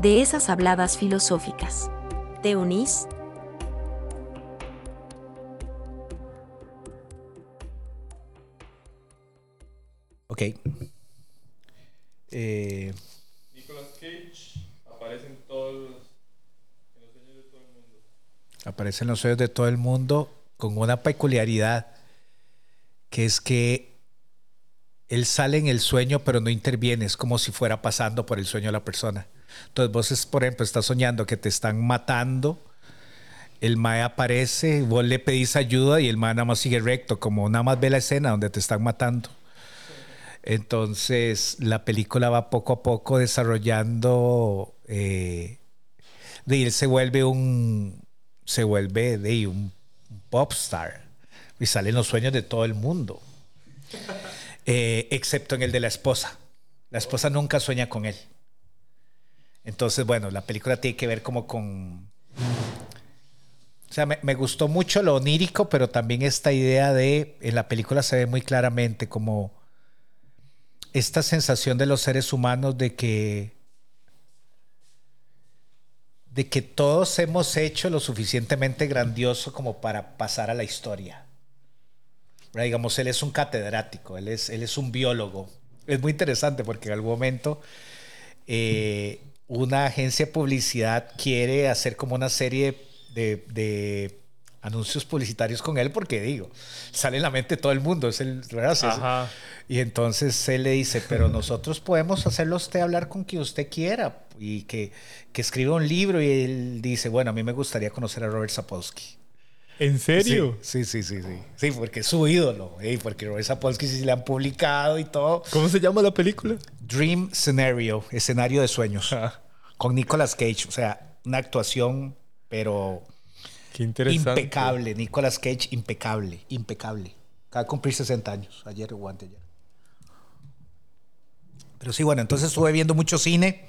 de esas habladas filosóficas. ¿Te unís? Ok. Eh, Nicolas Cage aparece en todos los, en los sueños de todo el mundo. Aparece en los sueños de todo el mundo con una peculiaridad que es que él sale en el sueño pero no interviene, es como si fuera pasando por el sueño de la persona. Entonces vos, por ejemplo, estás soñando que te están matando, el mae aparece, vos le pedís ayuda y el mae nada más sigue recto, como nada más ve la escena donde te están matando. Entonces la película va poco a poco desarrollando eh, de él se vuelve un se vuelve de un popstar y sale en los sueños de todo el mundo, eh, excepto en el de la esposa. La esposa nunca sueña con él. Entonces, bueno, la película tiene que ver como con... O sea, me, me, gustó mucho lo onírico, pero también esta idea de, en la película se ve muy claramente como esta sensación de los seres humanos de que de que todos hemos hecho lo suficientemente grandioso como para pasar a la historia. Digamos, él es un catedrático, él es, él es un biólogo. Es muy interesante porque en algún momento eh, una agencia de publicidad quiere hacer como una serie de, de, anuncios publicitarios con él porque digo, sale en la mente todo el mundo, es el Ajá. Y entonces él le dice, pero nosotros podemos hacerlo usted hablar con quien usted quiera y que, que escriba un libro y él dice, bueno, a mí me gustaría conocer a Robert Sapolsky. ¿En serio? Sí, sí, sí, sí. Sí, porque es su ídolo. porque Robert Sapolsky sí le han publicado y todo. ¿Cómo se llama la película? Dream Scenario, escenario de sueños. Con Nicolas Cage. O sea, una actuación, pero Qué interesante. impecable. Nicolas Cage, impecable, impecable. Acaba de cumplir 60 años, ayer o anteayer. Pero sí, bueno, entonces estuve viendo mucho cine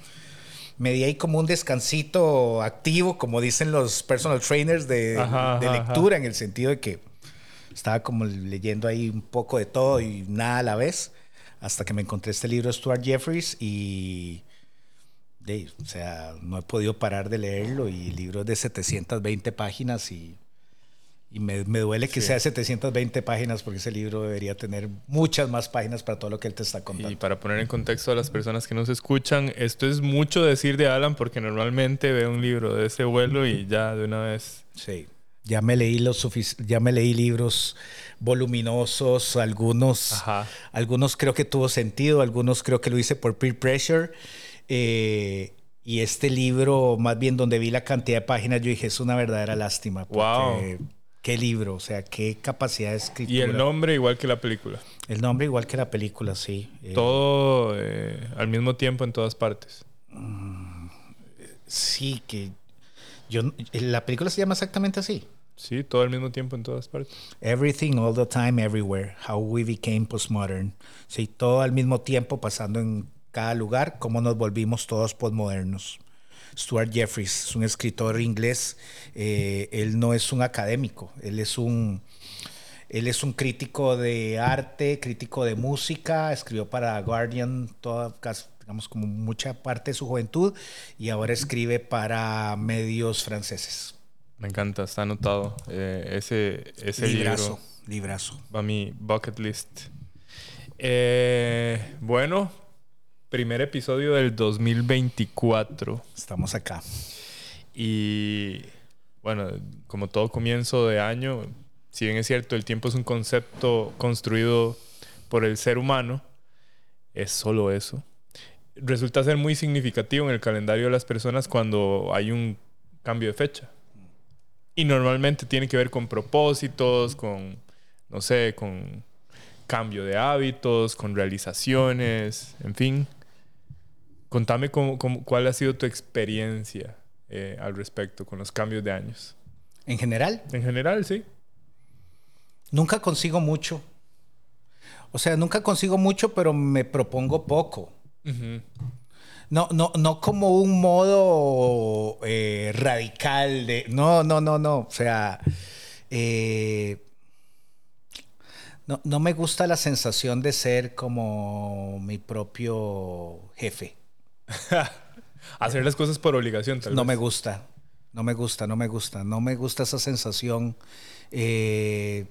me di ahí como un descansito activo, como dicen los personal trainers de, lectura, en el sentido de que estaba como leyendo ahí un poco de todo y nada a la vez, hasta que me encontré este libro de Stuart Jeffries y, o sea, no he podido parar de leerlo y el libro es de 720 páginas y y me, me duele que sea 720 páginas porque ese libro debería tener muchas más páginas para todo lo que él te está contando. Y para poner en contexto a las personas que nos escuchan, esto es mucho decir de Alan porque normalmente ve un libro de ese vuelo y ya de una vez... Sí. Ya me leí los ya me leí libros voluminosos, algunos algunos creo que tuvo sentido, algunos creo que lo hice por peer pressure. Eh, y este libro, más bien donde vi la cantidad de páginas, yo dije, es una verdadera lástima. Porque wow qué libro, o sea, qué capacidad de escritura. Y el nombre igual que la película. El nombre igual que la película, sí. Eh, Todo eh, al mismo tiempo en todas partes. Mm, sí, que yo la película se llama exactamente así. Sí, todo al mismo tiempo en todas partes. Everything, all the time, everywhere. How we became postmodern. Sí, todo al mismo tiempo pasando en cada lugar, cómo nos volvimos todos postmodernos. Stuart Jeffries, es un escritor inglés. Eh, él no es un académico, él es un, él es un crítico de arte, crítico de música, escribió para Guardian toda, digamos, como mucha parte de su juventud y ahora escribe para medios franceses. Me encanta, está anotado eh, ese, ese librazo, libro. Librazo. Va a mi bucket list. Eh, bueno, primer episodio del 2024. Estamos acá. Y bueno, como todo comienzo de año, si bien es cierto, el tiempo es un concepto construido por el ser humano, es solo eso. Resulta ser muy significativo en el calendario de las personas cuando hay un cambio de fecha. Y normalmente tiene que ver con propósitos, con, no sé, con cambio de hábitos, con realizaciones, en fin. Contame cómo, cuál ha sido tu experiencia eh, al respecto con los cambios de años. En general, En general, sí. nunca consigo mucho. O sea, nunca consigo mucho, pero me propongo poco. No, no, no como un modo eh, radical de. No, no, no, no. O sea. eh, no, no me gusta la sensación de ser como mi propio jefe. Hacer las cosas por obligación, tal No vez. me gusta. No me gusta, no me gusta. No me gusta esa sensación. Eh,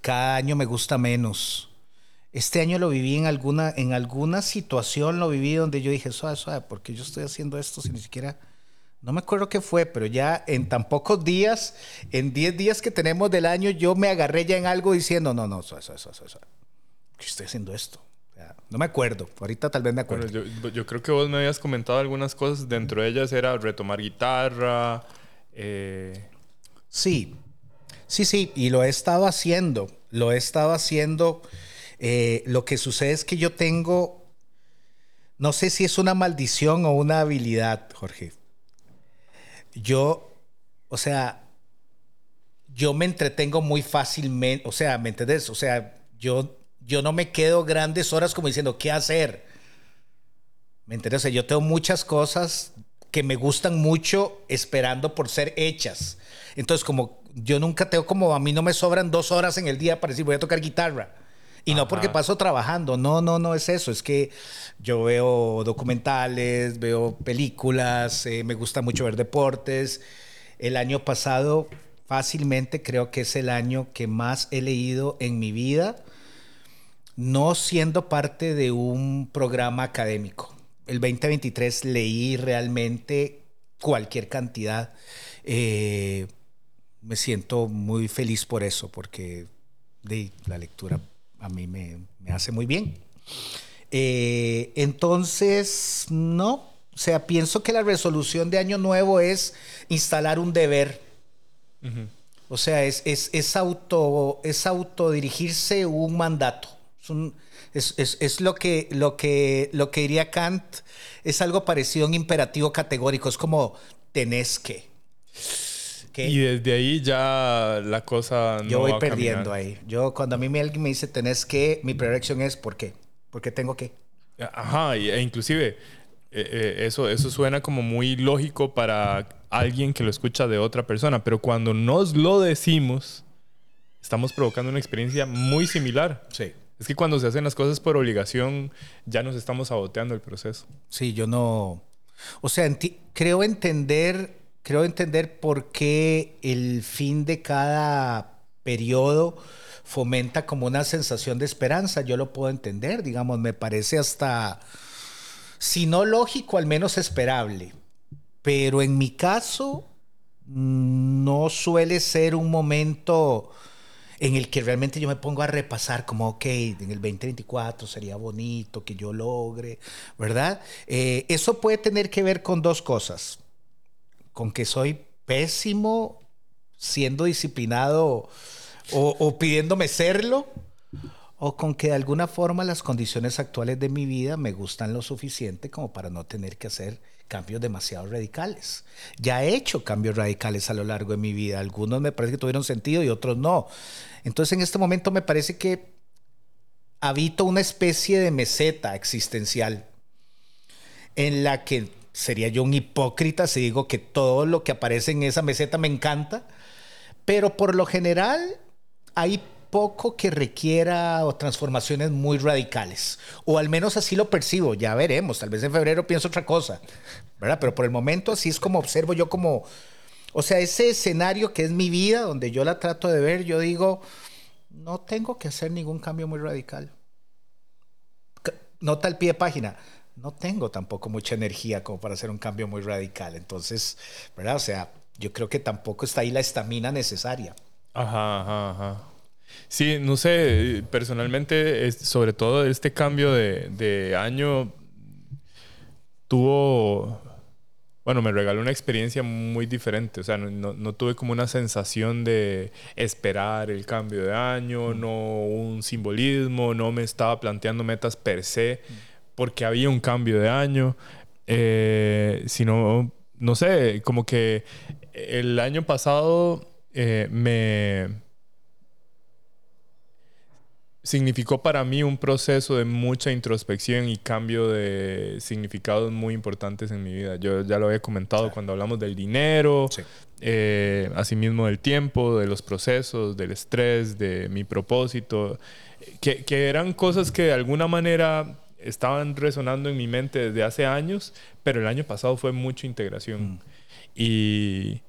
cada año me gusta menos. Este año lo viví en alguna, en alguna situación, lo viví donde yo dije, suave, suave, ¿por qué yo estoy haciendo esto si ni siquiera... No me acuerdo qué fue, pero ya en tan pocos días, en 10 días que tenemos del año, yo me agarré ya en algo diciendo, no, no, suave, suave, suave, suave. ¿Por qué estoy haciendo esto? No me acuerdo. Ahorita tal vez me acuerdo. Bueno, yo, yo creo que vos me habías comentado algunas cosas. Dentro de ellas era retomar guitarra. eh, Sí, sí, sí, y lo he estado haciendo, lo he estado haciendo. Eh, lo que sucede es que yo tengo, no sé si es una maldición o una habilidad, Jorge. Yo, o sea, yo me entretengo muy fácilmente, o sea, ¿me entendés? O sea, yo, yo no me quedo grandes horas como diciendo, ¿qué hacer? ¿Me sea, yo tengo muchas cosas que me gustan mucho esperando por ser hechas. Entonces, como yo nunca tengo como, a mí no me sobran dos horas en el día para decir voy a tocar guitarra. Y no porque paso trabajando, no, no, no es eso, es que yo veo documentales, veo películas, eh, me gusta mucho ver deportes. El año pasado fácilmente creo que es el año que más he leído en mi vida no siendo parte de un programa académico. El 2023 leí realmente cualquier cantidad. Eh, me siento muy feliz por eso, porque de, la lectura a mí me, me hace muy bien. Eh, entonces, no, o sea, pienso que la resolución de Año Nuevo es instalar un deber. O sea, es, es, es, auto, es autodirigirse un mandato. Es, un- es- es- es lo, que, lo, que, lo que diría Kant, es algo parecido a un imperativo categórico. Es como tenés que. ¿Qué? Y desde ahí ya la cosa no Yo voy va a perdiendo caminar. ahí. Yo, cuando a mí alguien me dice tenés que, mi primera reacción es ¿por qué? ¿Por qué tengo que? Ajá, e inclusive eh, eh, eso, eso suena como muy lógico para alguien que lo escucha de otra persona, pero cuando nos lo decimos, estamos provocando una experiencia muy similar. Sí. Es que cuando se hacen las cosas por obligación, ya nos estamos saboteando el proceso. Sí, yo no. O sea, creo entender, creo entender por qué el fin de cada periodo fomenta como una sensación de esperanza. Yo lo puedo entender, digamos, me parece hasta, si no lógico, al menos esperable. Pero en mi caso, mm, no suele ser un momento en el que realmente yo me pongo a repasar como, ok, en el 2024 sería bonito que yo logre, ¿verdad? Eh, eso puede tener que ver con dos cosas. Con que soy pésimo siendo disciplinado o, o pidiéndome serlo, o con que de alguna forma las condiciones actuales de mi vida me gustan lo suficiente como para no tener que hacer cambios demasiado radicales. Ya he hecho cambios radicales a lo largo de mi vida. Algunos me parece que tuvieron sentido y otros no. Entonces en este momento me parece que habito una especie de meseta existencial en la que sería yo un hipócrita si digo que todo lo que aparece en esa meseta me encanta, pero por lo general hay poco que requiera transformaciones muy radicales, o al menos así lo percibo, ya veremos, tal vez en febrero pienso otra cosa, ¿verdad? Pero por el momento así es como observo yo como, o sea, ese escenario que es mi vida, donde yo la trato de ver, yo digo, no tengo que hacer ningún cambio muy radical. Nota al pie de página. No tengo tampoco mucha energía como para hacer un cambio muy radical. Entonces, ¿verdad? O sea, yo creo que tampoco está ahí la estamina necesaria. Ajá, ajá, ajá. Sí, no sé, personalmente, sobre todo este cambio de, de año tuvo, bueno, me regaló una experiencia muy diferente. O sea, no, no- tuve como una sensación de esperar el cambio de año, no un simbolismo, no me estaba planteando metas per se porque había un cambio de año, eh, sino no sé, como que el año pasado eh, me significó para mí un proceso de mucha introspección y cambio de significados muy importantes en mi vida. Yo ya lo había comentado cuando hablamos del dinero, eh, asimismo del tiempo, de los procesos, del estrés, de mi propósito, que, que eran cosas que de alguna manera estaban resonando en mi mente desde hace años, pero el año pasado fue mucha integración. Mm. Y,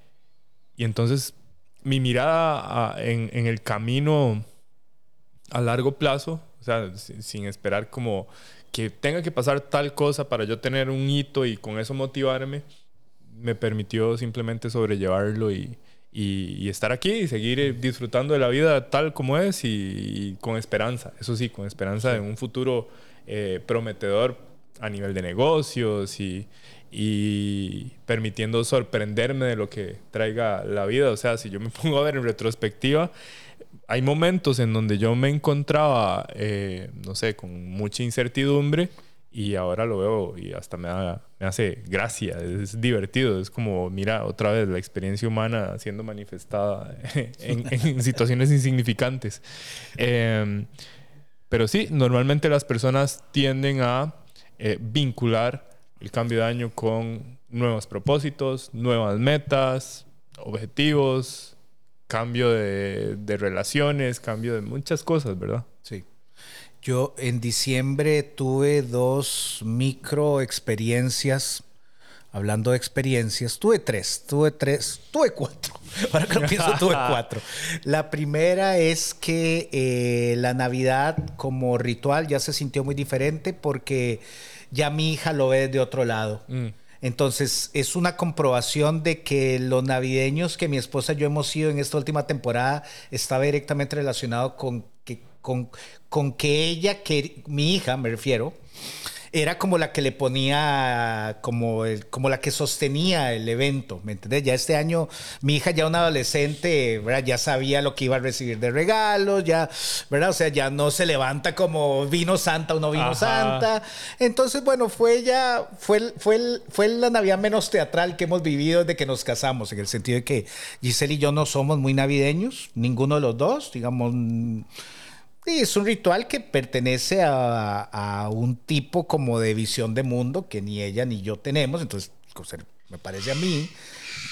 y, entonces mi mirada en, en, el camino a largo plazo, o sea, sin, esperar como que tenga que pasar tal cosa para yo tener un hito y con eso motivarme, me permitió simplemente sobrellevarlo y, y, estar aquí y seguir disfrutando de la vida tal como es y, con esperanza, eso sí, con esperanza de un futuro eh, prometedor a nivel de negocios y, y permitiendo sorprenderme de lo que traiga la vida. O sea, si yo me pongo a ver en retrospectiva, hay momentos en donde yo me encontraba, eh, no sé, con mucha incertidumbre y ahora lo veo y hasta me, me hace gracia, es divertido, es como, mira, otra vez la experiencia humana siendo manifestada en, situaciones insignificantes. Em, pero sí, normalmente las personas tienden a eh, vincular el cambio de año con nuevos propósitos, nuevas metas, objetivos, cambio de, de, relaciones, cambio de muchas cosas, ¿verdad? Sí. Yo en diciembre tuve dos micro experiencias hablando de experiencias, tuve tres, tuve tres, tuve cuatro. Ahora que lo pienso, tuve cuatro. La primera es que eh, la Navidad como ritual ya se sintió muy diferente porque ya mi hija lo ve de otro lado. Mm. Entonces es una comprobación de que los navideños que mi esposa y yo hemos sido en esta última temporada estaba directamente relacionado con que, con, con que ella, que mi hija me refiero, era como la que le ponía, como, el, como la que sostenía el evento, ¿me entiendes? Ya este año mi hija ya una adolescente, ¿verdad? Ya sabía lo que iba a recibir de regalos, ya, ¿verdad? O sea, ya no se levanta como vino santa o no vino santa. Entonces, bueno, fue ya, fue, fue, fue la Navidad menos teatral que hemos vivido desde que nos casamos, en el sentido de que Giselle y yo no somos muy navideños, ninguno de los dos, digamos Sí, es un ritual que pertenece a, un tipo como de visión de mundo que ni ella ni yo tenemos. Entonces, me parece a mí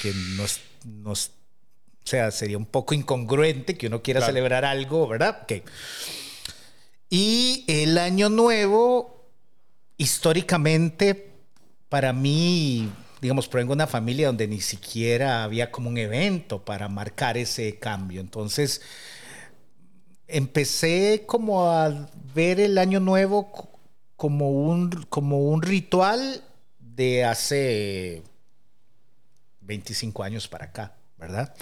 que nos, nos o sea, sería un poco incongruente que uno quiera celebrar algo, ¿verdad? Y el año nuevo, históricamente, para mí, digamos, provengo de una familia donde ni siquiera había como un evento para marcar ese cambio. Entonces, empecé como a ver el año nuevo como un, como un ritual de hace 25 años para acá, ¿verdad?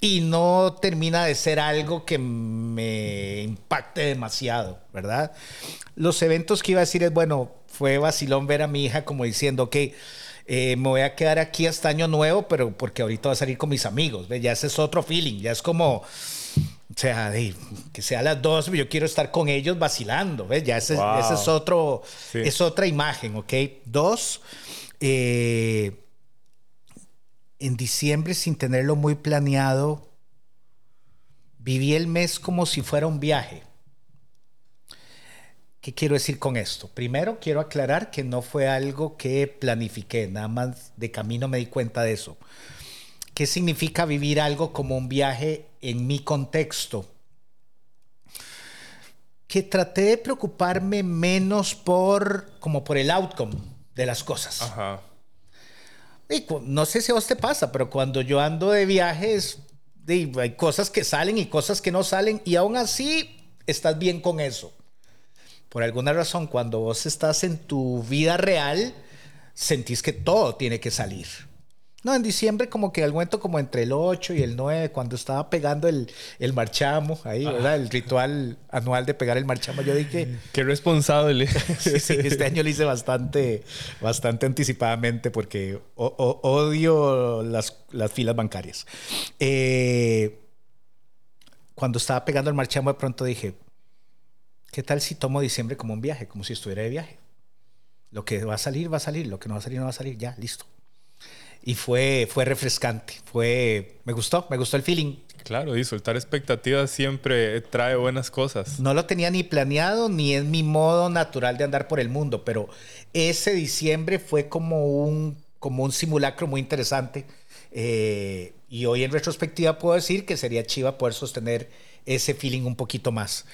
Y no termina de ser algo que me impacte demasiado, ¿verdad? Los eventos que iba a decir es, bueno, fue vacilón ver a mi hija como diciendo, que eh, me voy a quedar aquí hasta año nuevo, pero porque ahorita voy a salir con mis amigos, ¿ves? Ya ese es otro feeling, ya es como o sea, que sea a las dos, yo quiero estar con ellos vacilando, ¿ves? Ya ese, es otro, es otra imagen, ¿ok? Dos, eh, en diciembre sin tenerlo muy planeado, viví el mes como si fuera un viaje. ¿Qué quiero decir con esto? Primero, quiero aclarar que no fue algo que planifiqué, nada más de camino me di cuenta de eso. ¿Qué significa vivir algo como un viaje en mi contexto? Que traté de preocuparme menos por, como por el outcome de las cosas. Ajá. Y no sé si a vos te pasa, pero cuando yo ando de viajes, hay cosas que salen y cosas que no salen, y aún así estás bien con eso. Por alguna razón, cuando vos estás en tu vida real, sentís que todo tiene que salir. No, en diciembre como que al momento como entre el 8 y el 9, cuando estaba pegando el, el marchamo, ahí, ¿verdad? El ritual anual de pegar el marchamo, yo dije... Qué responsable. sí, este año lo hice bastante, bastante anticipadamente porque odio las, las, filas bancarias. Eh, cuando estaba pegando el marchamo de pronto dije, ¿qué tal si tomo diciembre como un viaje? Como si estuviera de viaje. Lo que va a salir, va a salir. Lo que no va a salir, no va a salir. Ya, listo. Y fue, fue refrescante. Fue, me gustó, me gustó el feeling. Claro, y soltar expectativas siempre trae buenas cosas. No lo tenía ni planeado, ni es mi modo natural de andar por el mundo, pero ese diciembre fue como un, como un simulacro muy interesante. Eh, y hoy en retrospectiva puedo decir que sería chiva poder sostener ese feeling un poquito más.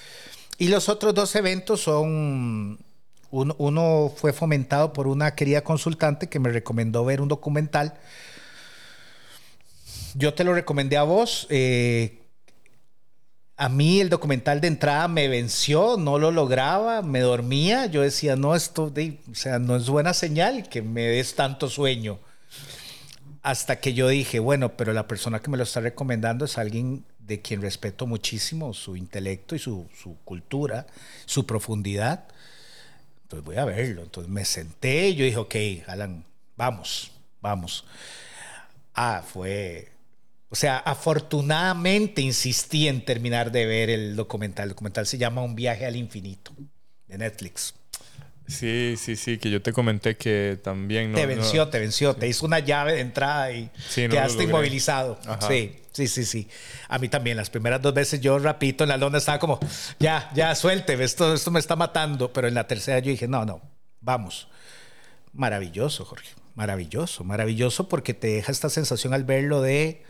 Y los otros dos eventos son, uno, fue fomentado por una querida consultante que me recomendó ver un documental. Yo te lo recomendé a vos. Eh, a mí el documental de entrada me venció, no lo lograba, me dormía. Yo decía, no, esto o sea, no es buena señal que me des tanto sueño. Hasta que yo dije, bueno, pero la persona que me lo está recomendando es alguien de quien respeto muchísimo su intelecto y su, su cultura, su profundidad. Entonces voy a verlo. Entonces me senté y yo dije, ok, Alan, vamos, vamos. Ah, fue... O sea, afortunadamente insistí en terminar de ver el documental. El documental se llama Un viaje al infinito, de Netflix. Sí, sí, sí, que yo te comenté que también... No, te venció, te venció, te hizo una llave de entrada y quedaste inmovilizado. Sí, sí, sí, sí. A mí también, las primeras dos veces yo rapito en la lona estaba como, ya, ya, suelte, esto, esto me está matando. Pero en la tercera yo dije, no, no, vamos. Maravilloso, Jorge, maravilloso, maravilloso porque te deja esta sensación al verlo de...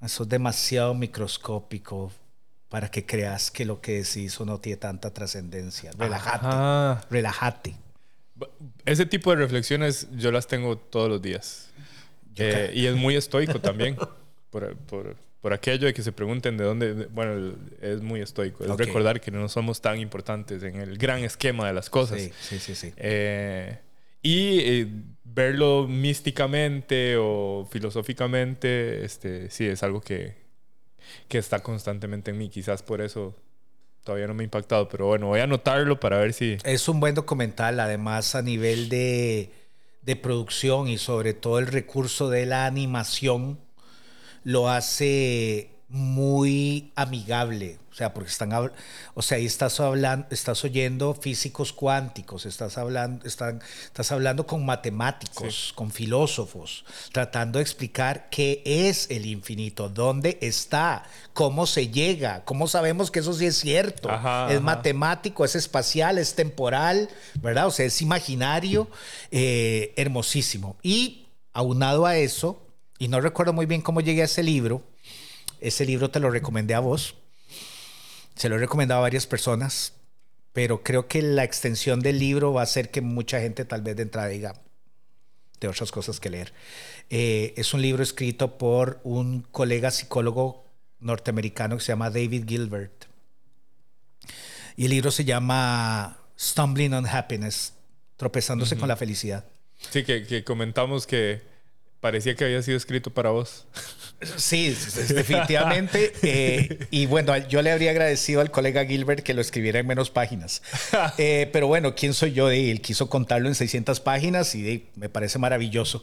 Eso es demasiado microscópico, para que creas que lo que decís no tiene tanta trascendencia. Relájate. Relájate. Ese tipo de reflexiones yo las tengo todos los días. Eh, y es muy estoico también. por, por, por, aquello de que se pregunten de dónde. Bueno, es muy estoico. Es recordar que no somos tan importantes en el gran esquema de las cosas. Sí, sí, sí. sí. Eh, y eh, verlo místicamente o filosóficamente, este, sí, es algo que, que está constantemente en mí. Quizás por eso todavía no me ha impactado, pero bueno, voy a anotarlo para ver si... Es un buen documental, además a nivel de, de producción y sobre todo el recurso de la animación, lo hace muy amigable. O sea, porque están, o sea, ahí estás hablando, estás oyendo físicos cuánticos, estás hablando, están, estás hablando con matemáticos, con filósofos, tratando de explicar qué es el infinito, dónde está, cómo se llega, cómo sabemos que eso sí es cierto. es matemático, es espacial, es temporal, ¿verdad? O sea, es imaginario, eh, hermosísimo. Y aunado a eso, y no recuerdo muy bien cómo llegué a ese libro, ese libro te lo recomendé a vos se lo he recomendado a varias personas, pero creo que la extensión del libro va a hacer que mucha gente tal vez de entrada diga de otras cosas que leer. Eh, es un libro escrito por un colega psicólogo norteamericano que se llama David Gilbert. Y el libro se llama Stumbling on Happiness, tropezándose con la felicidad. Sí, que comentamos que parecía que había sido escrito para vos. Sí, definitivamente. Eh, y bueno, yo le habría agradecido al colega Gilbert que lo escribiera en menos páginas. Eh, pero bueno, ¿quién soy yo? De él quiso contarlo en 600 páginas y me parece maravilloso.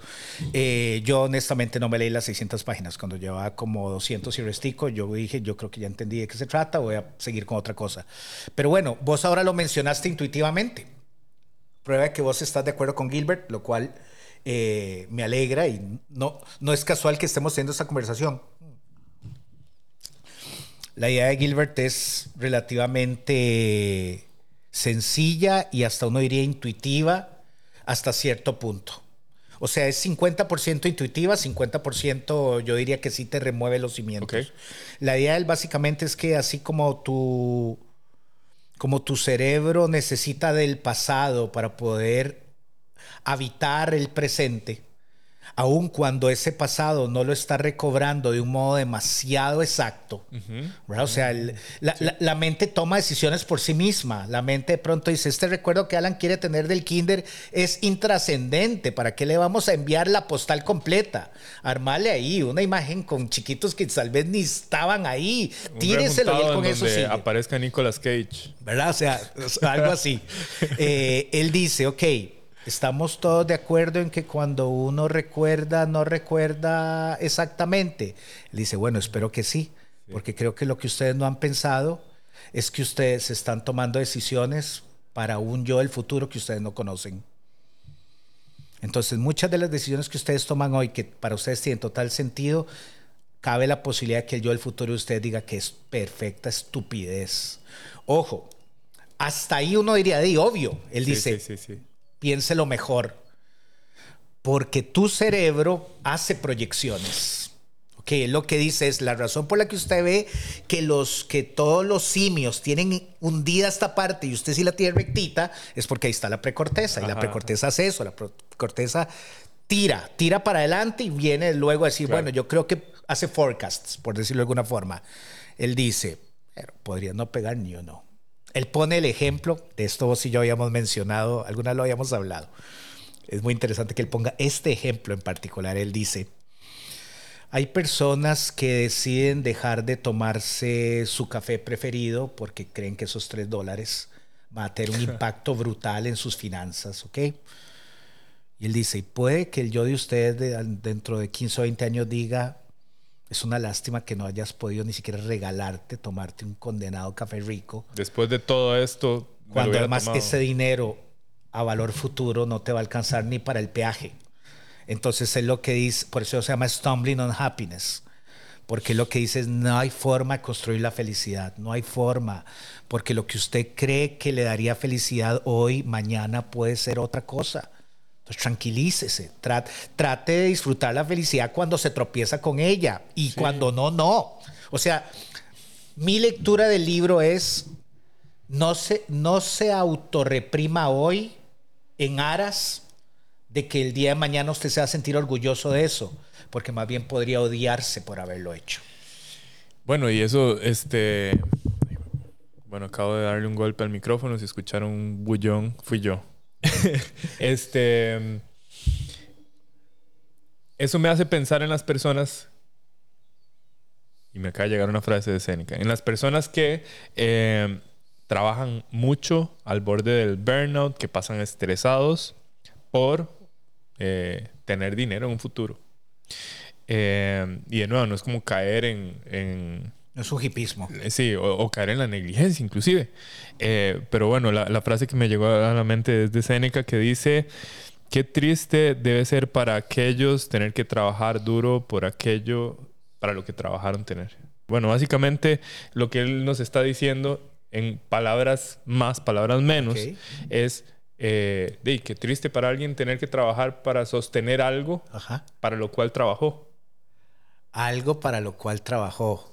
Eh, yo honestamente no me leí las 600 páginas. Cuando llevaba como 200 y restico, yo dije, yo creo que ya entendí de qué se trata, voy a seguir con otra cosa. Pero bueno, vos ahora lo mencionaste intuitivamente. Prueba que vos estás de acuerdo con Gilbert, lo cual eh, me alegra y no, no es casual que estemos teniendo esta conversación. La idea de Gilbert es relativamente sencilla y hasta uno diría intuitiva hasta cierto punto. O sea, es 50% intuitiva, 50% yo diría que sí te remueve los cimientos. La idea de él básicamente es que así como tu, como tu cerebro necesita del pasado para poder habitar el presente, aun cuando ese pasado no lo está recobrando de un modo demasiado exacto. O sea, la, mente toma decisiones por sí misma. La mente de pronto dice, este recuerdo que Alan quiere tener del kinder es intrascendente. ¿Para qué le vamos a enviar la postal completa? Armarle ahí una imagen con chiquitos que tal vez ni estaban ahí. Tíreselo y él con eso aparezca Nicolas Cage. ¿Verdad? O sea, algo así. Eh, él dice, ok, Estamos todos de acuerdo en que cuando uno recuerda, no recuerda exactamente. Él dice, bueno, espero que sí, porque creo que lo que ustedes no han pensado es que ustedes están tomando decisiones para un yo del futuro que ustedes no conocen. Entonces, muchas de las decisiones que ustedes toman hoy, que para ustedes tienen total sentido, cabe la posibilidad de que el yo del futuro de usted diga que es perfecta estupidez. Ojo, hasta ahí uno diría, de obvio. Él dice, piense lo mejor. Porque tu cerebro hace proyecciones que lo que dice es la razón por la que usted ve que los que todos los simios tienen hundida esta parte y usted sí la tiene rectita es porque ahí está la precorteza y la precorteza hace eso, la precorteza tira, tira para adelante y viene luego a decir, bueno, yo creo que hace forecasts, por decirlo de alguna forma. Él dice, pero podría no pegar ni uno. Él pone el ejemplo, de esto vos y yo habíamos mencionado, alguna lo habíamos hablado. Es muy interesante que él ponga este ejemplo en particular. Él dice, hay personas que deciden dejar de tomarse su café preferido porque creen que esos tres dólares van a tener un impacto brutal en sus finanzas, ¿ok? Y él dice, y puede que el yo de usted dentro de 15 o 20 años diga, es una lástima que no hayas podido ni siquiera regalarte, tomarte un condenado café rico. Después de todo esto... Cuando además ese dinero a valor futuro no te va a alcanzar ni para el peaje. Entonces es lo que dice, por eso se llama stumbling on happiness. Porque lo que dice es, no hay forma de construir la felicidad, no hay forma, porque lo que usted cree que le daría felicidad hoy, mañana puede ser otra cosa. Entonces tranquilícese, trate, trate de disfrutar la felicidad cuando se tropieza con ella y cuando no, no. O sea, mi lectura del libro es, no se, no se autorreprima hoy en aras de que el día de mañana usted se va a sentir orgulloso de eso, porque más bien podría odiarse por haberlo hecho. Bueno, y eso, este, bueno, acabo de darle un golpe al micrófono, si escucharon un bullón, fui yo. este, eso me hace pensar en las personas, y me acaba de llegar una frase de Seneca, en las personas que eh, trabajan mucho al borde del burnout, que pasan estresados por eh, tener dinero en un futuro. Eh, y de nuevo, no es como caer en... en es un hipismo. Eh, sí, o, caer en la negligencia inclusive. pero bueno, la, la, frase que me llegó a la mente es de Seneca que dice, qué triste debe ser para aquellos tener que trabajar duro por aquello para lo que trabajaron tener. Bueno, básicamente lo que él nos está diciendo en palabras más, palabras menos, es eh, de, qué triste para alguien tener que trabajar para sostener algo para lo cual trabajó. Algo para lo cual trabajó.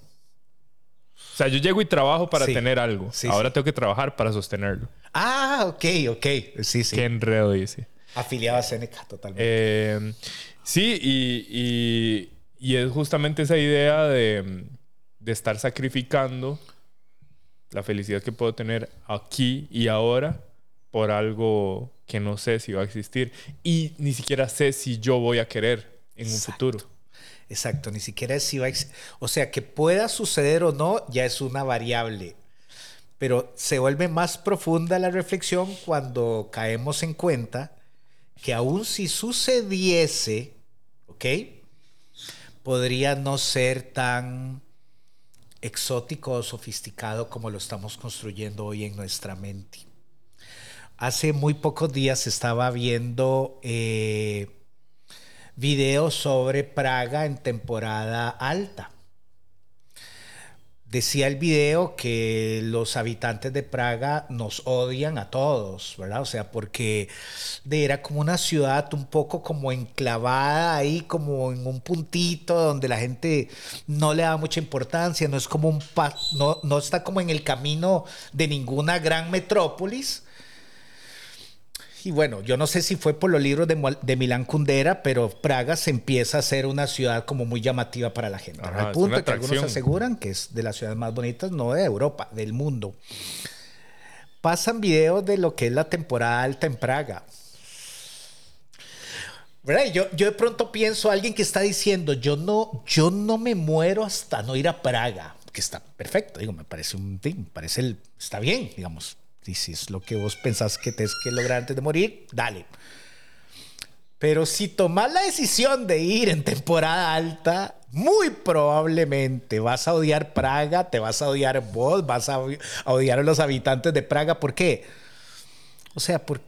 O sea, yo llego y trabajo para tener algo. Ahora tengo que trabajar para sostenerlo. Ah, ok, ok. Sí, sí. Qué enredo dice. Afiliado a Seneca, totalmente. Eh, sí, y, y, es justamente esa idea de, de estar sacrificando la felicidad que puedo tener aquí y ahora por algo que no sé si va a existir y ni siquiera sé si yo voy a querer en un futuro. Exacto, ni siquiera si va a O sea, que pueda suceder o no ya es una variable. Pero se vuelve más profunda la reflexión cuando caemos en cuenta que aun si sucediese, ¿ok? Podría no ser tan exótico o sofisticado como lo estamos construyendo hoy en nuestra mente. Hace muy pocos días estaba viendo eh, videos sobre Praga en temporada alta. Decía el video que los habitantes de Praga nos odian a todos, ¿verdad? O sea, porque era como una ciudad un poco como enclavada ahí, como en un puntito donde la gente no le da mucha importancia, no es como un no, no está como en el camino de ninguna gran metrópolis y bueno, yo no sé si fue por los libros de, Milán Kundera, pero Praga se empieza a ser una ciudad como muy llamativa para la gente. al punto que algunos aseguran que es de las ciudades más bonitas, no de Europa, del mundo. Pasan videos de lo que es la temporada alta en Praga. Yo, yo de pronto pienso a alguien que está diciendo, yo no, yo no me muero hasta no ir a Praga, que está perfecto, digo, me parece un, me parece el, está bien, digamos, lo que vos pensás que tienes que lograr antes de morir, dale. Pero si tomas la decisión de ir en temporada alta, muy probablemente vas a odiar Praga, te vas a odiar vos, vas a odiar a los habitantes de Praga. ¿Por qué? O sea, por,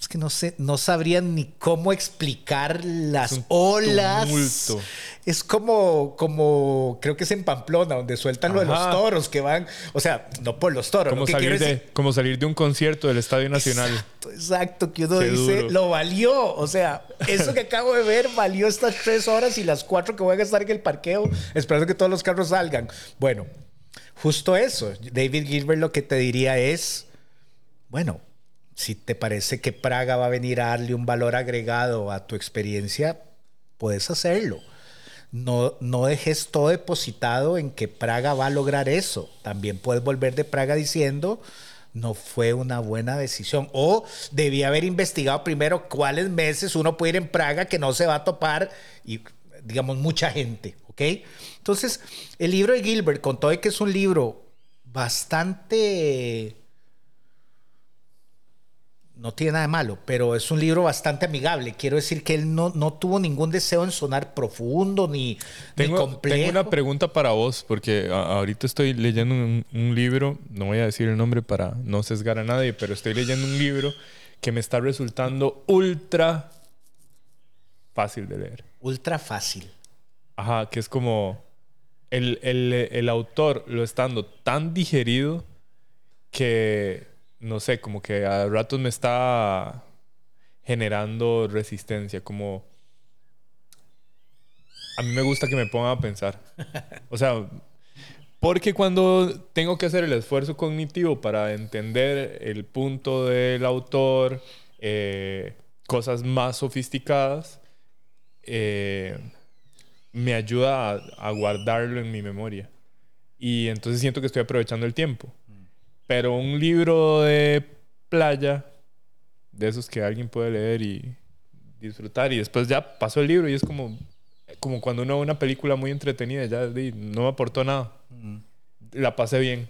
es que no sé, no sabrían ni cómo explicar las olas. Tumulto. Es como, como, creo que es en Pamplona, donde sueltan lo de los toros que van, o sea, no por los toros. Como, salir, de, como salir de un concierto del Estadio Nacional. Exacto, exacto que uno dice, lo valió. O sea, eso que acabo de ver valió estas tres horas y las cuatro que voy a gastar en el parqueo, esperando que todos los carros salgan. Bueno, justo eso. David Gilbert lo que te diría es, bueno, si te parece que Praga va a venir a darle un valor agregado a tu experiencia, puedes hacerlo. No, no dejes todo depositado en que Praga va a lograr eso. También puedes volver de Praga diciendo, no fue una buena decisión. O debía haber investigado primero cuáles meses uno puede ir en Praga que no se va a topar y, digamos, mucha gente. ¿Ok? Entonces, el libro de Gilbert, con todo que es un libro bastante no tiene nada de malo, pero es un libro bastante amigable. Quiero decir que él no, no tuvo ningún deseo en sonar profundo ni, tengo, complejo. Tengo una pregunta para vos, porque ahorita estoy leyendo un, libro, no voy a decir el nombre para no sesgar a nadie, pero estoy leyendo un libro que me está resultando ultra fácil de leer. Ultra fácil. Ajá, que es como el, el, el autor lo estando tan digerido que no sé, como que a ratos me está generando resistencia, como... A mí me gusta que me pongan a pensar. O sea, porque cuando tengo que hacer el esfuerzo cognitivo para entender el punto del autor, eh, cosas más sofisticadas, eh, me ayuda a, a, guardarlo en mi memoria. Y entonces siento que estoy aprovechando el tiempo. Pero un libro de playa, de esos que alguien puede leer y disfrutar, y después ya pasó el libro y es como, como cuando uno ve una película muy entretenida, ya no me aportó nada. Mm. La pasé bien.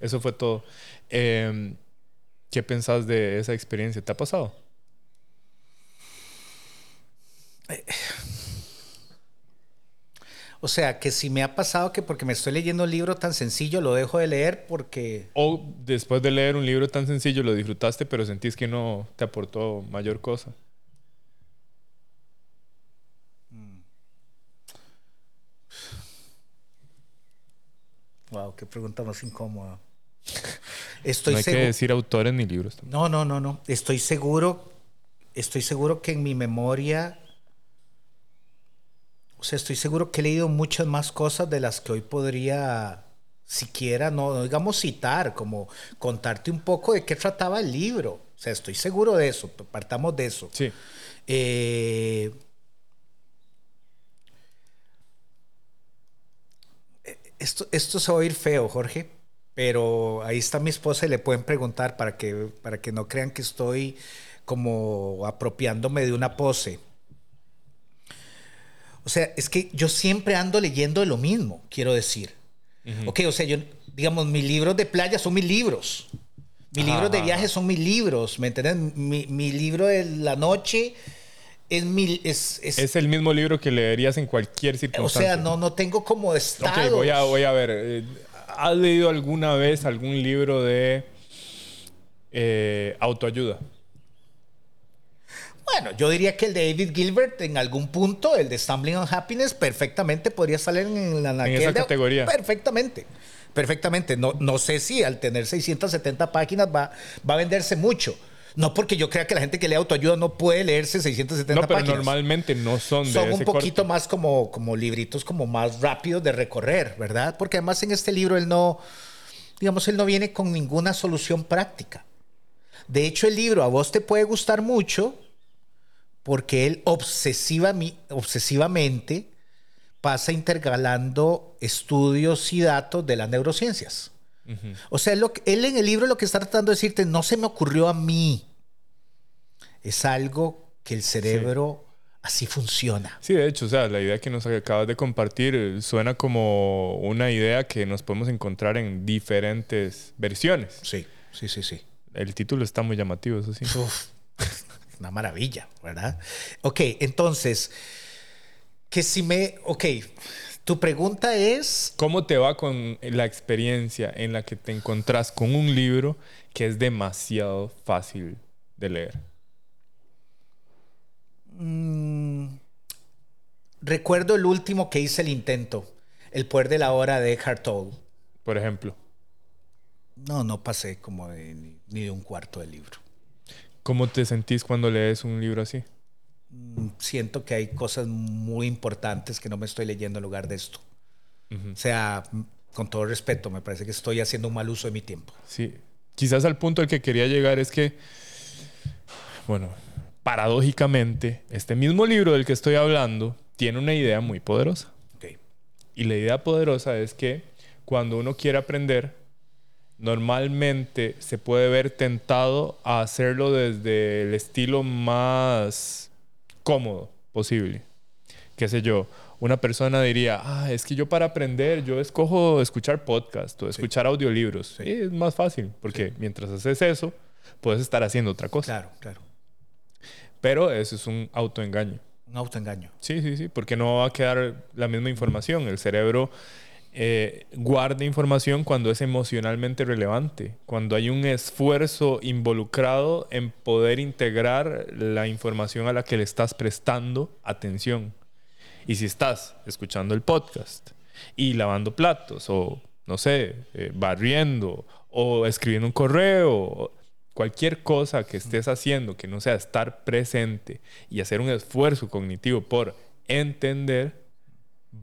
Eso fue todo. Em, ¿Qué pensás de esa experiencia? ¿Te ha pasado? Eh, o sea, que si me ha pasado que porque me estoy leyendo un libro tan sencillo lo dejo de leer porque... O después de leer un libro tan sencillo lo disfrutaste pero sentís que no te aportó mayor cosa. Wow, mm. qué pregunta más incómoda. Estoy no hay que decir autores ni libros. No, no, no, no. Estoy seguro, estoy seguro que en mi memoria o sea, estoy seguro que he leído muchas más cosas de las que hoy podría siquiera, no, digamos citar, como contarte un poco de qué trataba el libro. O sea, estoy seguro de eso, partamos de eso. Sí. Eh, esto, esto se va a oír feo, Jorge, pero ahí está mi esposa y le pueden preguntar para que, para que no crean que estoy como apropiándome de una pose. O sea, es que yo siempre ando leyendo de lo mismo, quiero decir. Ok, o sea, yo, digamos, mis libros de playa son mis libros. Mis libros de viaje son mis libros, ¿me entiendes? Mi, libro de la noche es, mi, es, es, el mismo libro que leerías en cualquier circunstancia. O sea, no, no tengo como estado. Ok, voy a, voy a ver. Eh, ¿Has leído alguna vez algún libro de eh, autoayuda? Bueno, yo diría que el de David Gilbert en algún punto, el de Stumbling on Happiness, perfectamente podría salir en la en esa categoría. Perfectamente. Perfectamente. No, no sé si al tener 670 páginas va, va a venderse mucho. No porque yo crea que la gente que lee autoayuda no puede leerse 670 no, pero normalmente no son de Son un poquito más como, como libritos como más rápidos de recorrer, ¿verdad? Porque además en este libro él no, digamos, él no viene con ninguna solución práctica. De hecho, el libro a vos te puede gustar mucho porque él obsesivamente pasa intercalando estudios y datos de las neurociencias. O sea, él, en el libro lo que está tratando de decirte, no se me ocurrió a mí. Es algo que el cerebro así funciona. Sí, de hecho, o sea, la idea que nos acabas de compartir eh, suena como una idea que nos podemos encontrar en diferentes versiones. Sí, sí, sí, sí. El título está muy llamativo, eso sí. Una maravilla, ¿verdad? Ok, entonces, que si me, ok, tu pregunta es... ¿Cómo te va con la experiencia en la que te encontrás con un libro que es demasiado fácil de leer? Mm, recuerdo el último que hice el intento, El poder de la hora de Eckhart Tolle. Por ejemplo. No, no pasé como de, ni, ni de un cuarto del libro. ¿Cómo te sentís cuando lees un libro así? Mm, Siento que hay cosas muy importantes que no me estoy leyendo en lugar de esto. O sea, m- con todo respeto, me parece que estoy haciendo un mal uso de mi tiempo. Sí. Quizás al punto al que quería llegar es que, bueno, paradójicamente, este mismo libro del que estoy hablando tiene una idea muy poderosa. Ok. Y la idea poderosa es que cuando uno quiere aprender, normalmente se puede ver tentado a hacerlo desde el estilo más cómodo posible. Qué sé yo, una persona diría, ah, es que yo para aprender, yo escojo escuchar podcast o escuchar audiolibros. Sí. Es más fácil, porque mientras haces eso, puedes estar haciendo otra cosa. Claro, claro. Pero eso es un autoengaño. Un autoengaño. Sí, sí, sí, porque no va a quedar la misma información. El cerebro eh, guarda información cuando es emocionalmente relevante, cuando hay un esfuerzo involucrado en poder integrar la información a la que le estás prestando atención. Y si estás escuchando el podcast y lavando platos o, no sé, eh, barriendo o escribiendo un correo, cualquier cosa que estés haciendo que no sea estar presente y hacer un esfuerzo cognitivo por entender,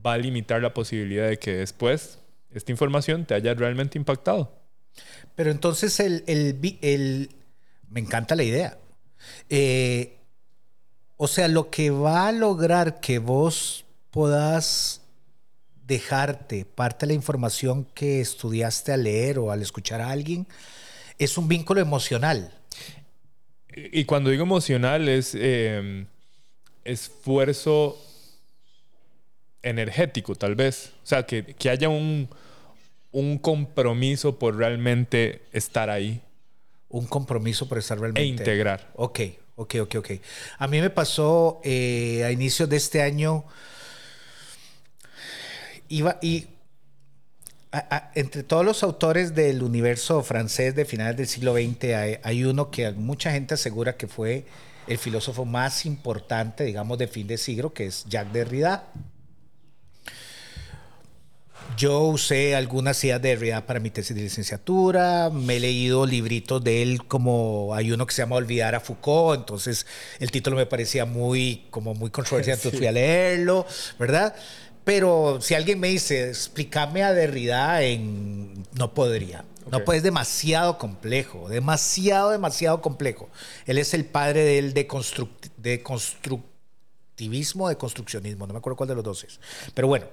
va a limitar la posibilidad de que después esta información te haya realmente impactado. Pero entonces el, el, me encanta la idea. Eh, o sea, lo que va a lograr que vos podás dejarte parte de la información que estudiaste al leer o al escuchar a alguien es un vínculo emocional. Y cuando digo emocional es eh, esfuerzo energético, tal vez. O sea, que, que haya un, un compromiso por realmente estar ahí Un compromiso por estar e realmente. integrar. Ok, ok, ok, ok. A mí me pasó eh, a inicios de este año. Iba y. a- a- entre todos los autores del universo francés de finales del siglo XX, hay, hay uno que mucha gente asegura que fue el filósofo más importante, digamos, de fin de siglo, que es Jacques Derrida. Yo usé algunas ideas de Derrida para mi tesis de licenciatura, me he leído libritos de él como hay uno que se llama Olvidar a Foucault, entonces el título me parecía muy como muy controversial, entonces fui a leerlo, ¿verdad? Pero si alguien me dice, explícame a Derrida en... No podría. No puede, es demasiado complejo, demasiado, demasiado complejo. Él es el padre del deconstruct- de constructivismo, de construccionismo, no me acuerdo cuál de los dos es. Pero bueno,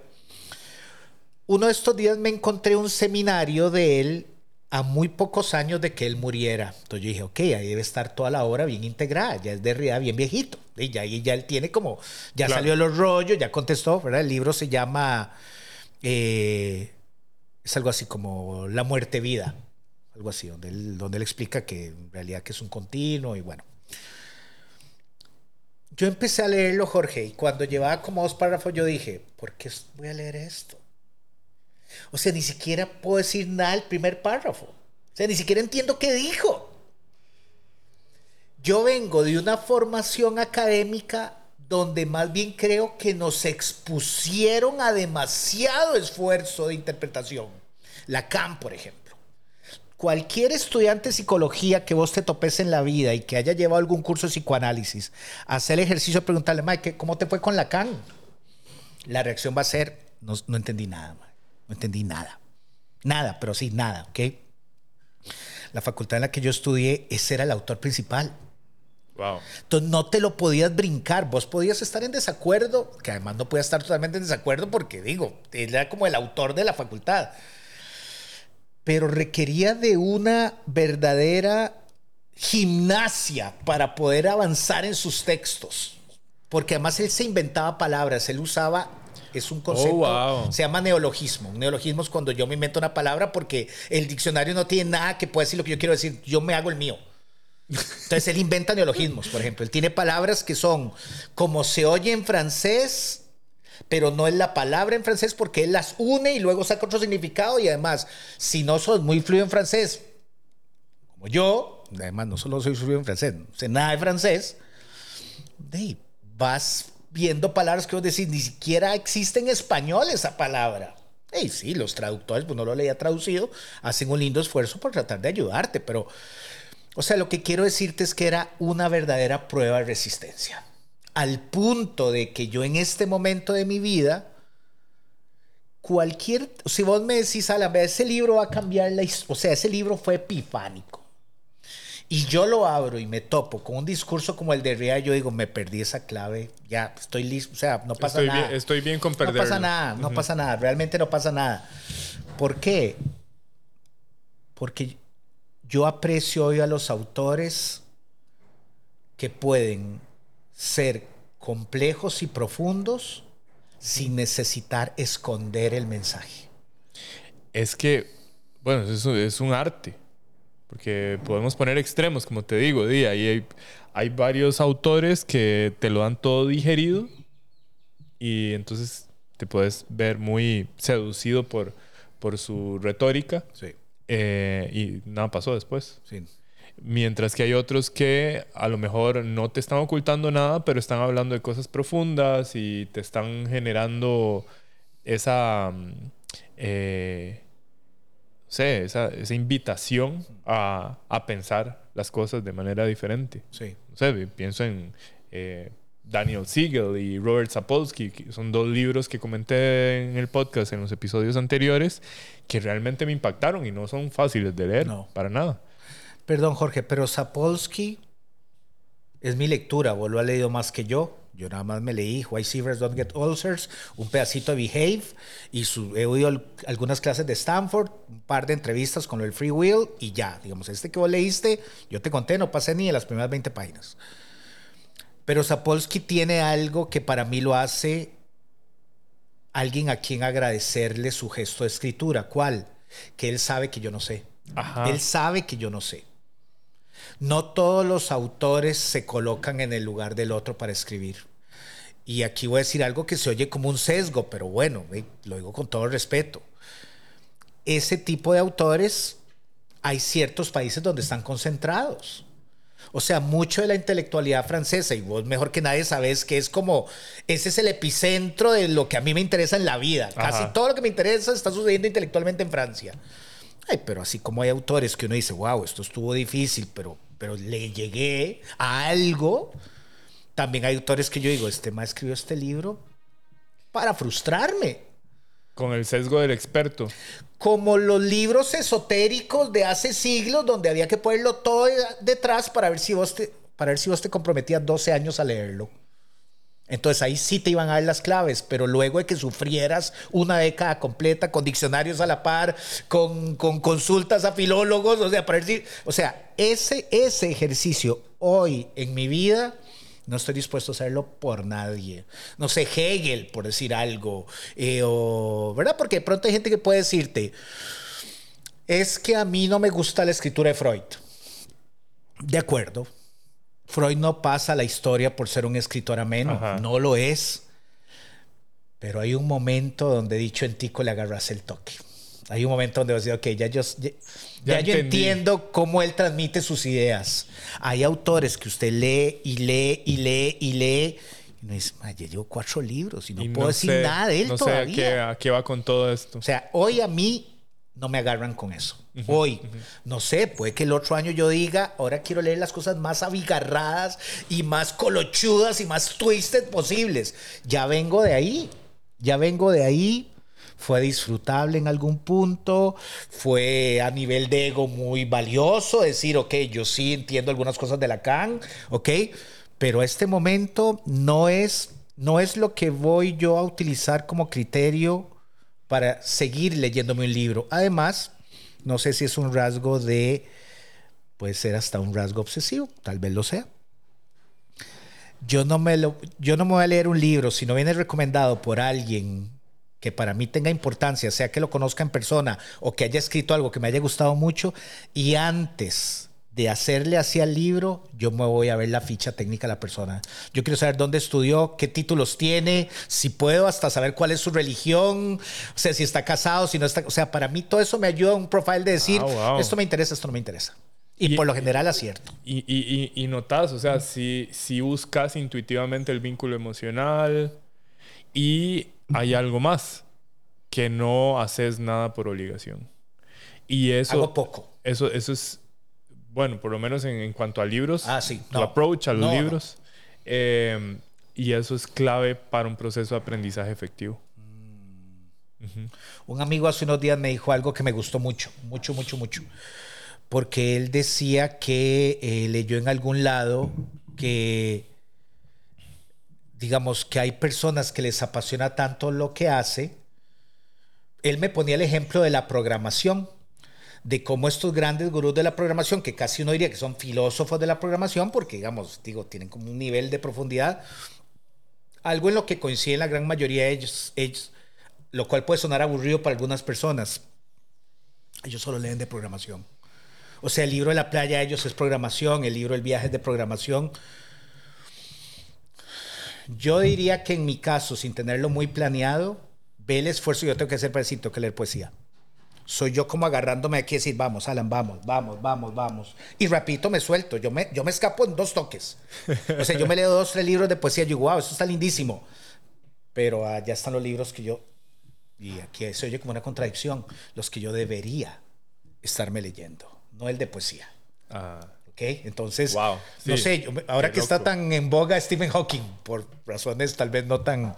uno de estos días me encontré un seminario de él a muy pocos años de que él muriera. Entonces yo dije, ok, ahí debe estar toda la obra bien integrada, ya es de Derrida bien viejito. Y ya, y ya él tiene como, ya Claro. salió los rollos, ya contestó, ¿verdad? El libro se llama, eh, es algo así como La muerte vida, algo así, donde él, donde él explica que en realidad que es un continuo y bueno. Yo empecé a leerlo, Jorge, y cuando llevaba como dos párrafos yo dije, ¿por qué voy a leer esto? O sea, ni siquiera puedo decir nada del primer párrafo. O sea, ni siquiera entiendo qué dijo. Yo vengo de una formación académica donde más bien creo que nos expusieron a demasiado esfuerzo de interpretación. Lacan, por ejemplo. Cualquier estudiante de psicología que vos te topes en la vida y que haya llevado algún curso de psicoanálisis, hacer el ejercicio de preguntarle, Mike, ¿cómo te fue con Lacan? La reacción va a ser, no, no entendí nada, Mike. No entendí nada. Nada, pero sí, nada, ¿ok? La facultad en la que yo estudié, ese era el autor principal. Wow. Entonces no te lo podías brincar. Vos podías estar en desacuerdo, que además no podías estar totalmente en desacuerdo porque, digo, él era como el autor de la facultad. Pero requería de una verdadera gimnasia para poder avanzar en sus textos. Porque además él se inventaba palabras, él usaba, es un concepto, wow. se llama neologismo. Un neologismo es cuando yo me invento una palabra porque el diccionario no tiene nada que pueda decir lo que yo quiero decir, yo me hago el mío. Entonces él inventa neologismos, por ejemplo. Él tiene palabras que son como se oye en francés, pero no es la palabra en francés porque él las une y luego saca otro significado. Y además, si no sos muy fluido en francés, como yo, además no solo soy fluido en francés, no sé nada de francés, hey, vas viendo palabras que vos decís, ni siquiera existe en español esa palabra. Y sí, los traductores, pues no lo leía traducido, hacen un lindo esfuerzo por tratar de ayudarte, pero, o sea, lo que quiero decirte es que era una verdadera prueba de resistencia. Al punto de que yo en este momento de mi vida, cualquier, si vos me decís, a la vez, ese libro va a cambiar la historia, o sea, ese libro fue epifánico y yo lo abro y me topo con un discurso como el de Ria, yo digo, me perdí esa clave, ya estoy listo, o sea, no pasa estoy nada. Bien, estoy bien con perderlo. No pasa nada, no pasa nada, realmente no pasa nada. ¿Por qué? Porque yo aprecio hoy a los autores que pueden ser complejos y profundos sin necesitar esconder el mensaje. Es que, bueno, eso es un arte. Porque podemos poner extremos, como te digo, y hay, hay varios autores que te lo dan todo digerido y entonces te puedes ver muy seducido por, por su retórica. Sí. Eh, y nada pasó después. Sí. Mientras que hay otros que a lo mejor no te están ocultando nada, pero están hablando de cosas profundas y te están generando esa... Mm, eh, sé, esa, esa invitación a, a, pensar las cosas de manera diferente. Sí. No sé, pienso en eh, Daniel Siegel y Robert Sapolsky, que son dos libros que comenté en el podcast en los episodios anteriores, que realmente me impactaron y no son fáciles de leer, no. para nada. Perdón, Jorge, pero Sapolsky es mi lectura, vos lo has leído más que yo. Yo nada más me leí Why Seavers Don't Get Ulcers, un pedacito de Behave, y su, he oído algunas clases de Stanford, un par de entrevistas con el Free Will, y ya, digamos, este que vos leíste, yo te conté, no pasé ni de las primeras 20 páginas. Pero Sapolsky tiene algo que para mí lo hace alguien a quien agradecerle su gesto de escritura. ¿Cuál? Que él sabe que yo no sé. Ajá. Él sabe que yo no sé. No todos los autores se colocan en el lugar del otro para escribir. Y aquí voy a decir algo que se oye como un sesgo, pero bueno, lo digo con todo respeto. Ese tipo de autores hay ciertos países donde están concentrados. O sea, mucho de la intelectualidad francesa, y vos mejor que nadie sabes que es como, ese es el epicentro de lo que a mí me interesa en la vida. Casi Ajá. todo lo que me interesa está sucediendo intelectualmente en Francia. Ay, pero así como hay autores que uno dice, wow, esto estuvo difícil, pero, pero le llegué a algo. También hay autores que yo digo, este más escribió este libro para frustrarme. Con el sesgo del experto. Como los libros esotéricos de hace siglos, donde había que ponerlo todo detrás para ver si vos te, para ver si vos te comprometías 12 años a leerlo. Entonces ahí sí te iban a dar las claves, pero luego de que sufrieras una década completa con diccionarios a la par, con, con consultas a filólogos, o sea, para decir, o sea, ese, ese ejercicio hoy en mi vida no estoy dispuesto a hacerlo por nadie. No sé, Hegel, por decir algo, eh, o, ¿verdad? Porque de pronto hay gente que puede decirte, es que a mí no me gusta la escritura de Freud. De acuerdo, Freud no pasa la historia por ser un escritor ameno, Ajá. no lo es. Pero hay un momento donde dicho en tico le agarras el toque. Hay un momento donde vas a decir, ok, ya yo, ya, ya yo entendí. entiendo cómo él transmite sus ideas. Hay autores que usted lee y lee y lee y lee. Y dice, "Ma, ya llevo cuatro libros y no Y puedo decir sé- nada de él no todavía. sé a qué, a qué va con todo esto. O sea, hoy a mí no me agarran con eso. hoy, no sé, puede que el otro año yo diga, ahora quiero leer las cosas más abigarradas y más colochudas y más twisted posibles. Ya vengo de ahí, ya vengo de ahí. Fue disfrutable en algún punto, fue a nivel de ego muy valioso decir, ok, yo sí entiendo algunas cosas de Lacan, ok, pero este momento no es, no es lo que voy yo a utilizar como criterio para seguir leyéndome un libro. Además, no sé si es un rasgo de, puede ser hasta un rasgo obsesivo, tal vez lo sea. Yo no me, lo, yo no me voy a leer un libro si no viene recomendado por alguien que para mí tenga importancia, sea que lo conozca en persona o que haya escrito algo que me haya gustado mucho, y antes de hacerle así al libro, yo me voy a ver la ficha técnica de la persona. Yo quiero saber dónde estudió, qué títulos tiene, si puedo hasta saber cuál es su religión, o sea, si está casado, si no está, o sea, para mí todo eso me ayuda a un profile de decir, Ah, wow. esto me interesa, esto no me interesa. Y, por lo general acierto. Y, y, y, notas, o sea, si, si buscas intuitivamente el vínculo emocional y hay algo más, que no haces nada por obligación. Y eso... Hago poco. Eso, eso es, bueno, por lo menos en, en cuanto a libros. Ah, sí. Tu approach a los libros. Eh, y eso es clave para un proceso de aprendizaje efectivo. Mm. Un amigo hace unos días me dijo algo que me gustó mucho, mucho, mucho, mucho porque él decía que eh, leyó en algún lado que, digamos, que hay personas que les apasiona tanto lo que hace. Él me ponía el ejemplo de la programación, de cómo estos grandes gurús de la programación, que casi uno diría que son filósofos de la programación, porque, digamos, digo, tienen como un nivel de profundidad, algo en lo que coincide la gran mayoría de ellos, ellos lo cual puede sonar aburrido para algunas personas. Ellos solo leen de programación. O sea, el libro de la playa de ellos es programación, el libro El viaje es de programación. Yo diría que en mi caso, sin tenerlo muy planeado, ve el esfuerzo que yo tengo que hacer para decir, tengo que leer poesía. Soy yo como agarrándome aquí y decir, vamos, Alan, vamos, vamos, vamos, vamos. Y rapidito me suelto, yo me, yo me escapo en dos toques. O sea, yo me leo dos, tres libros de poesía y digo, wow, eso está lindísimo. Pero allá ya están los libros que yo, y aquí se oye como una contradicción, los que yo debería estarme leyendo no el de poesía. Ah. Entonces, no sé, ahora que está tan en boga Stephen Hawking, por razones tal vez no tan,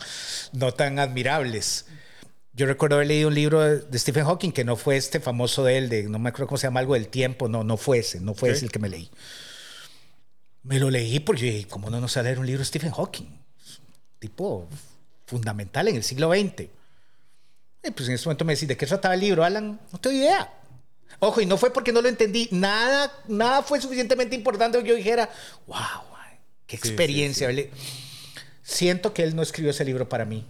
no tan admirables. Yo recuerdo haber leído un libro de, Stephen Hawking que no fue este famoso de él, de no me acuerdo cómo se llama, algo del tiempo, no, no fue ese, no fue ese el que me leí. Me lo leí porque, ¿cómo no nos a leer un libro de Stephen Hawking? Tipo fundamental en el siglo XX. Y pues en ese momento me decís, ¿de qué trataba el libro, Alan? No tengo idea. Ojo, y no fue porque no lo entendí. Nada, nada fue suficientemente importante que yo dijera, wow, qué experiencia. Siento que él no escribió ese libro para mí.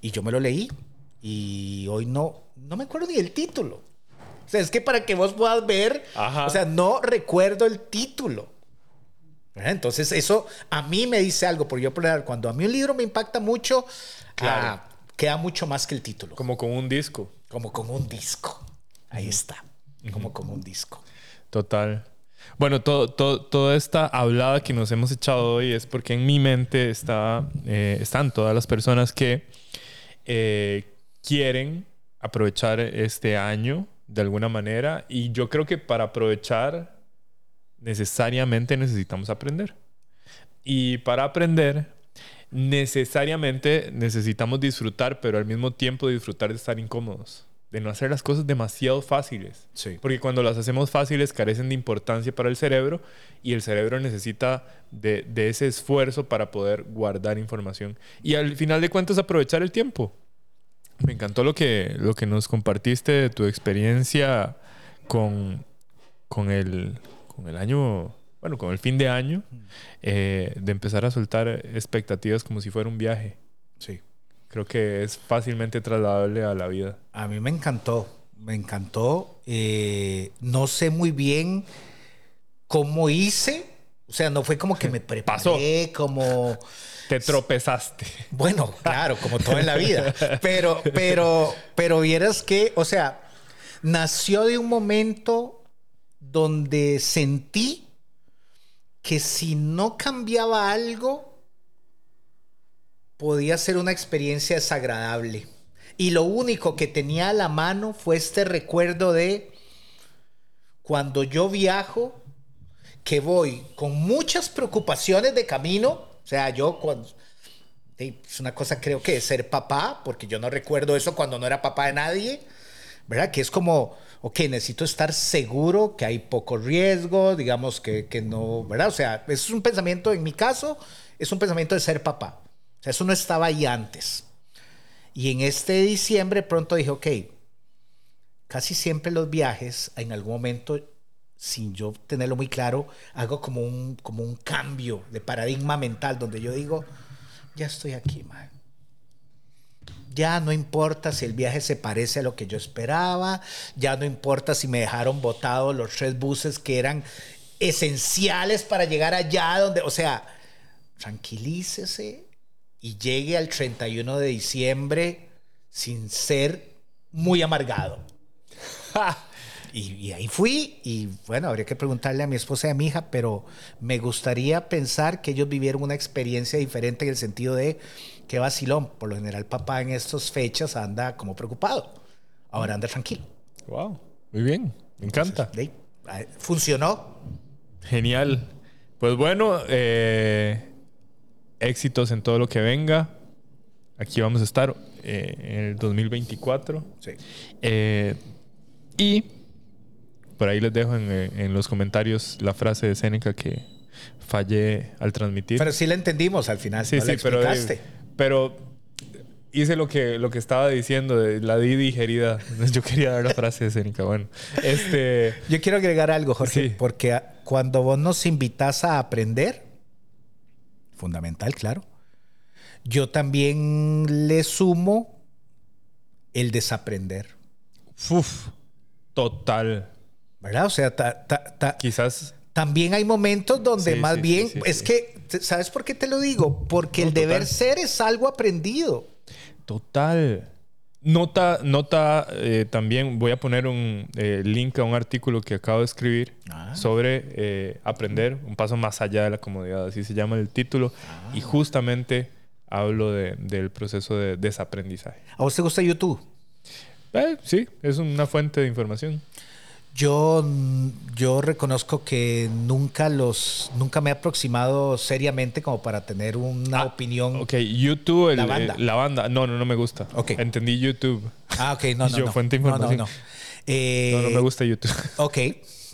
Y yo me lo leí. Y hoy no, no me acuerdo ni el título. O sea, es que para que vos puedas ver, o sea, no recuerdo el título. Entonces, eso a mí me dice algo, porque yo, cuando a mí un libro me impacta mucho, ah, queda mucho más que el título. Como con un disco. Como con un disco. Ahí está, como, como un disco. Total. Bueno, todo, toda esta hablada que nos hemos echado hoy es porque en mi mente está, eh, están todas las personas que eh, quieren aprovechar este año de alguna manera y yo creo que para aprovechar necesariamente necesitamos aprender. Y para aprender necesariamente necesitamos disfrutar, pero al mismo tiempo disfrutar de estar incómodos de no hacer las cosas demasiado fáciles. Sí. Porque cuando las hacemos fáciles carecen de importancia para el cerebro y el cerebro necesita de, ese esfuerzo para poder guardar información. Y al final de cuentas aprovechar el tiempo. Me encantó lo que, lo que nos compartiste de tu experiencia con, con, el, con el año, bueno, con el fin de año, eh, de empezar a soltar expectativas como si fuera un viaje. Creo que es fácilmente trasladable a la vida. A mí me encantó, me encantó. Eh, no sé muy bien cómo hice. O sea, no fue como que me preparé, como... Te tropezaste. Bueno, claro, como todo en la vida. Pero, pero, pero vieras que, o sea, nació de un momento donde sentí que si no cambiaba algo, podía ser una experiencia desagradable. Y lo único que tenía a la mano fue este recuerdo de cuando yo viajo, que voy con muchas preocupaciones de camino, o sea, yo cuando... Es una cosa creo que es ser papá, porque yo no recuerdo eso cuando no era papá de nadie, ¿verdad? Que es como, ok, necesito estar seguro que hay poco riesgo, digamos que, que no, ¿verdad? O sea, es un pensamiento, en mi caso, es un pensamiento de ser papá. O sea, eso no estaba ahí antes. Y en este diciembre pronto dije, ok, casi siempre los viajes, en algún momento, sin yo tenerlo muy claro, hago como un, como un cambio de paradigma mental donde yo digo, ya estoy aquí, man. Ya no importa si el viaje se parece a lo que yo esperaba, ya no importa si me dejaron botados los tres buses que eran esenciales para llegar allá donde, o sea, tranquilícese, y llegue al 31 de diciembre sin ser muy amargado. Y, ahí fui y bueno, habría que preguntarle a mi esposa y a mi hija, pero me gustaría pensar que ellos vivieron una experiencia diferente en el sentido de que vacilón. Por lo general, papá en estas fechas anda como preocupado. Ahora anda tranquilo. Wow, muy bien, me encanta. funcionó. Genial. Pues bueno, eh, éxitos en todo lo que venga. Aquí vamos a estar eh, en el 2024. Sí. Eh, y por ahí les dejo en, los comentarios la frase de Seneca que fallé al transmitir. Pero sí la entendimos al final. Sí, sí, pero, pero hice lo que, lo que estaba diciendo, de la di digerida. Yo quería dar la frase de Seneca. Bueno, este... Yo quiero agregar algo, Jorge, porque cuando vos nos invitas a aprender, fundamental, claro, yo también le sumo el desaprender. Uf, total. ¿Verdad? O sea, quizás también hay momentos donde más bien es que ¿sabes por qué te lo digo? Porque el deber ser es algo aprendido. Total. Nota, nota eh, también, voy a poner un eh, link a un artículo que acabo de escribir ah. sobre eh, aprender un paso más allá de la comodidad, así se llama el título, y ah. justamente hablo del proceso de desaprendizaje. ¿A vos te gusta YouTube? sí, es una fuente de información. Yo, yo reconozco que nunca los nunca me he aproximado seriamente como para tener una ah, opinión. Ok, YouTube, la, banda. la banda. No, no, no me gusta. Ok. Entendí YouTube. Ah, ok, no, no. yo, fuente de información. No, no, no. Eh, no, no me gusta YouTube. Ok,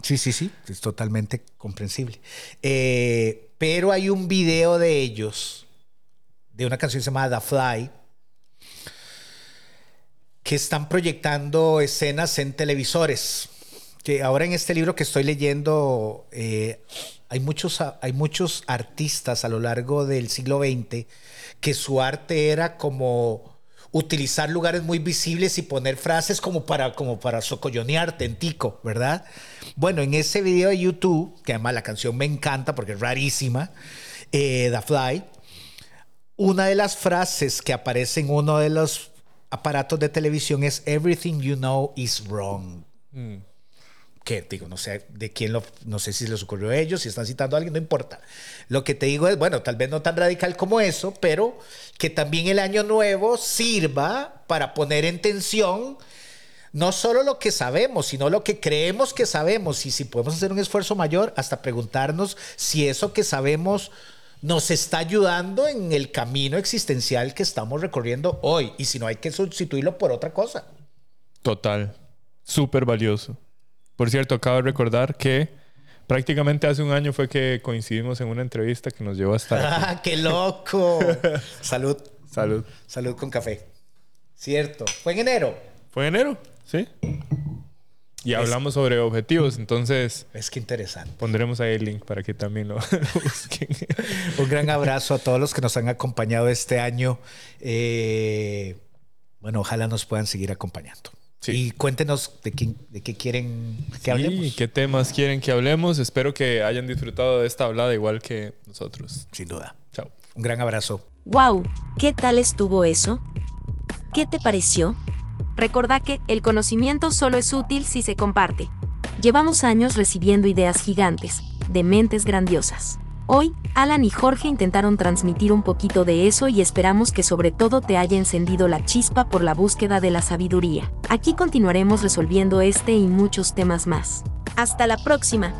sí, sí, sí, es totalmente comprensible. Eh, pero hay un video de ellos, de una canción llamada The Fly, que están proyectando escenas en televisores ahora en este libro que estoy leyendo eh, hay, muchos, hay muchos artistas a lo largo del siglo XX que su arte era como utilizar lugares muy visibles y poner frases como para, como para en tico, ¿verdad? Bueno, en ese video de YouTube, que además la canción me encanta porque es rarísima, eh, The Fly, una de las frases que aparece en uno de los aparatos de televisión es Everything you know is wrong. Mm que digo, no sé de quién no sé si les ocurrió a ellos, si están citando a alguien, no importa. Lo que te digo es, bueno, tal vez no tan radical como eso, pero que también el año nuevo sirva para poner en tensión no solo lo que sabemos, sino lo que creemos que sabemos y si podemos hacer un esfuerzo mayor, hasta preguntarnos si eso que sabemos nos está ayudando en el camino existencial que estamos recorriendo hoy y si no hay que sustituirlo por otra cosa. Total, súper valioso. Por cierto, acabo de recordar que prácticamente hace un año fue que coincidimos en una entrevista que nos llevó hasta. ¡Ah, qué loco! Salud. Salud. Salud con café. Cierto. ¿Fue en enero? ¿Fue en enero? Sí. Y hablamos sobre objetivos, entonces... Es que interesante. Pondremos ahí el link para que también lo, busquen. Un gran abrazo a todos los que nos han acompañado este año. Eh, bueno, ojalá nos puedan seguir acompañando. Y cuéntenos de qué, de qué quieren que hablemos. qué temas quieren que hablemos. Espero que hayan disfrutado de esta hablada igual que nosotros. Sin duda. Chao. Un gran abrazo. Wow, ¿qué tal estuvo eso? ¿Qué te pareció? Recordá que el conocimiento solo es útil si se comparte. Llevamos años recibiendo ideas gigantes, de mentes grandiosas. Hoy, Alan y Jorge intentaron transmitir un poquito de eso y esperamos que sobre todo te haya encendido la chispa por la búsqueda de la sabiduría. Aquí continuaremos resolviendo este y muchos temas más. Hasta la próxima.